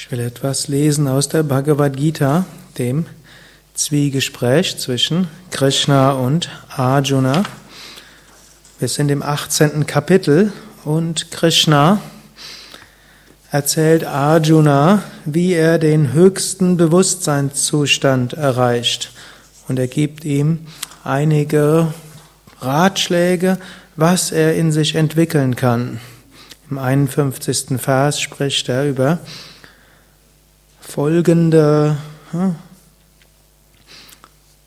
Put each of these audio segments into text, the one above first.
Ich will etwas lesen aus der Bhagavad Gita, dem Zwiegespräch zwischen Krishna und Arjuna. Wir sind im 18. Kapitel und Krishna erzählt Arjuna, wie er den höchsten Bewusstseinszustand erreicht. Und er gibt ihm einige Ratschläge, was er in sich entwickeln kann. Im 51. Vers spricht er über folgende, hm,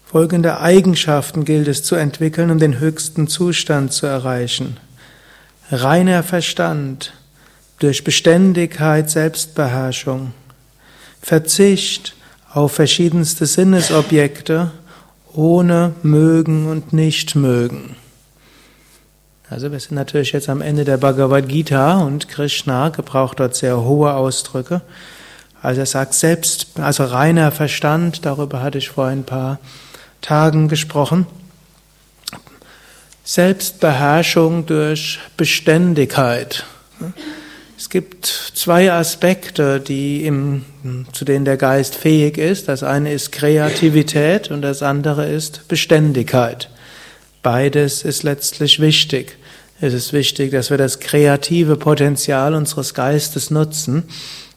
folgende Eigenschaften gilt es zu entwickeln, um den höchsten Zustand zu erreichen. Reiner Verstand, durch Beständigkeit Selbstbeherrschung, Verzicht auf verschiedenste Sinnesobjekte ohne mögen und nicht mögen. Also wir sind natürlich jetzt am Ende der Bhagavad Gita und Krishna gebraucht dort sehr hohe Ausdrücke. Also er sagt selbst, also reiner Verstand, darüber hatte ich vor ein paar Tagen gesprochen. Selbstbeherrschung durch Beständigkeit. Es gibt zwei Aspekte, die im, zu denen der Geist fähig ist. Das eine ist Kreativität und das andere ist Beständigkeit. Beides ist letztlich wichtig. Es ist wichtig, dass wir das kreative Potenzial unseres Geistes nutzen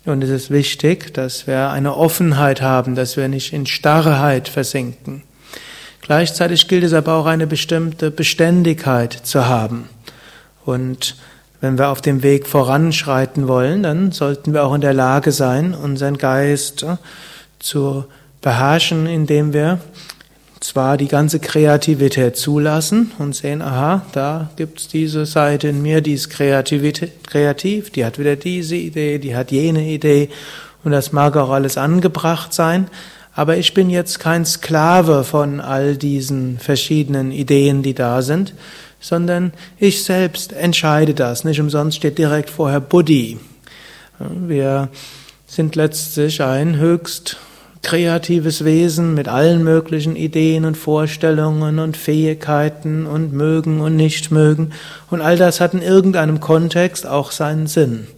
und es ist wichtig, dass wir eine Offenheit haben, dass wir nicht in Starrheit versinken. Gleichzeitig gilt es aber auch eine bestimmte Beständigkeit zu haben. Und wenn wir auf dem Weg voranschreiten wollen, dann sollten wir auch in der Lage sein, unseren Geist zu beherrschen, indem wir zwar die ganze Kreativität zulassen und sehen, aha, da gibt's diese Seite in mir, die ist kreativ, die hat wieder diese Idee, die hat jene Idee und das mag auch alles angebracht sein, aber ich bin jetzt kein Sklave von all diesen verschiedenen Ideen, die da sind, sondern ich selbst entscheide das. Nicht umsonst steht direkt vorher Buddhi. Wir sind letztlich ein höchst kreatives Wesen mit allen möglichen Ideen und Vorstellungen und Fähigkeiten und mögen und nicht mögen. Und all das hat in irgendeinem Kontext auch seinen Sinn.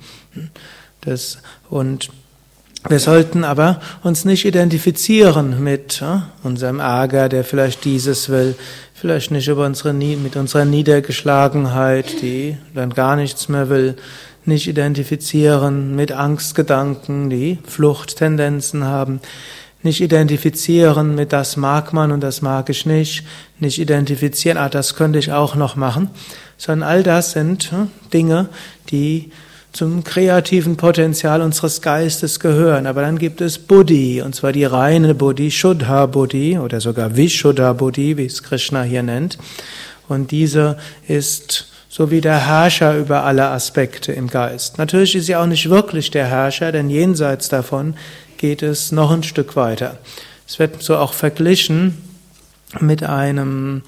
Das, und wir sollten aber uns nicht identifizieren mit unserem Ärger, der vielleicht dieses will, vielleicht nicht über unsere, mit unserer Niedergeschlagenheit, die dann gar nichts mehr will, nicht identifizieren mit Angstgedanken, die Fluchttendenzen haben, nicht identifizieren mit das mag man und das mag ich nicht, nicht identifizieren, ah, das könnte ich auch noch machen, sondern all das sind Dinge, die zum kreativen Potenzial unseres Geistes gehören. Aber dann gibt es Buddhi, und zwar die reine Buddhi, Shuddha Buddhi oder sogar Vishuddha Buddhi, wie es Krishna hier nennt. Und diese ist so wie der Herrscher über alle Aspekte im Geist. Natürlich ist sie auch nicht wirklich der Herrscher, denn jenseits davon geht es noch ein Stück weiter. Es wird so auch verglichen mit einem,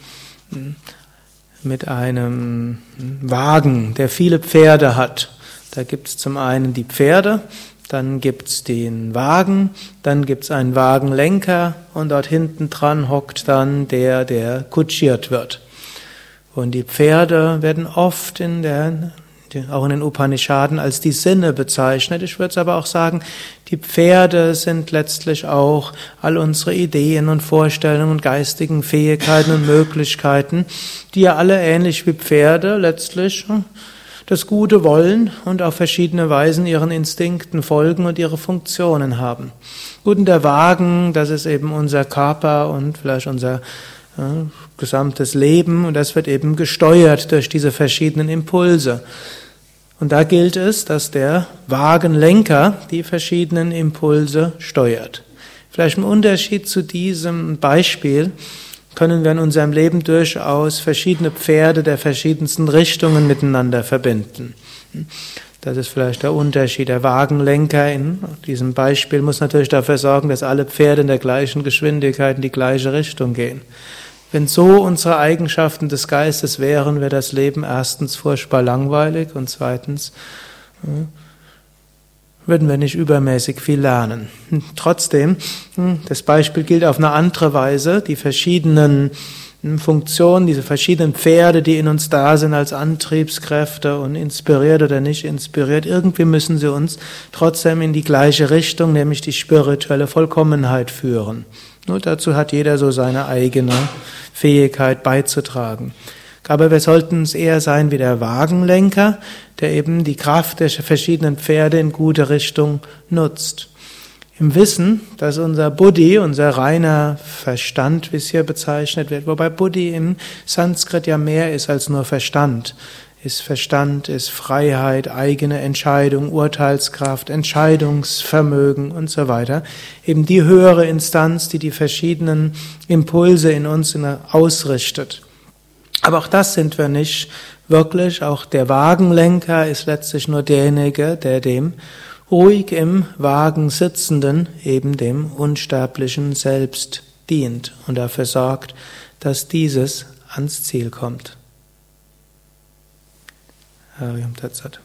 mit einem Wagen, der viele Pferde hat. Da gibt es zum einen die Pferde, dann gibt es den Wagen, dann gibt es einen Wagenlenker und dort hinten dran hockt dann der, der kutschiert wird. Und die Pferde werden oft in der, auch in den Upanishaden als die Sinne bezeichnet. Ich würde es aber auch sagen, die Pferde sind letztlich auch all unsere Ideen und Vorstellungen und geistigen Fähigkeiten und Möglichkeiten, die ja alle ähnlich wie Pferde letztlich das Gute wollen und auf verschiedene Weisen ihren Instinkten folgen und ihre Funktionen haben. Gut, und der Wagen, das ist eben unser Körper und vielleicht unser ja, gesamtes Leben und das wird eben gesteuert durch diese verschiedenen Impulse. Und da gilt es, dass der Wagenlenker die verschiedenen Impulse steuert. Vielleicht im Unterschied zu diesem Beispiel können wir in unserem Leben durchaus verschiedene Pferde der verschiedensten Richtungen miteinander verbinden. Das ist vielleicht der Unterschied. Der Wagenlenker in diesem Beispiel muss natürlich dafür sorgen, dass alle Pferde in der gleichen Geschwindigkeit in die gleiche Richtung gehen. Wenn so unsere Eigenschaften des Geistes wären, wäre das Leben erstens furchtbar langweilig und zweitens hm, würden wir nicht übermäßig viel lernen. Hm, trotzdem, hm, das Beispiel gilt auf eine andere Weise. Die verschiedenen Funktion, diese verschiedenen Pferde, die in uns da sind als Antriebskräfte und inspiriert oder nicht inspiriert, irgendwie müssen sie uns trotzdem in die gleiche Richtung, nämlich die spirituelle Vollkommenheit führen. Nur dazu hat jeder so seine eigene Fähigkeit beizutragen. Aber wir sollten es eher sein wie der Wagenlenker, der eben die Kraft der verschiedenen Pferde in gute Richtung nutzt. Im Wissen, dass unser Buddhi, unser reiner Verstand, wie es hier bezeichnet wird, wobei Buddhi im Sanskrit ja mehr ist als nur Verstand. Ist Verstand, ist Freiheit, eigene Entscheidung, Urteilskraft, Entscheidungsvermögen und so weiter. Eben die höhere Instanz, die die verschiedenen Impulse in uns ausrichtet. Aber auch das sind wir nicht wirklich. Auch der Wagenlenker ist letztlich nur derjenige, der dem ruhig im Wagen sitzenden, eben dem unsterblichen Selbst dient und dafür sorgt, dass dieses ans Ziel kommt. Tatsat.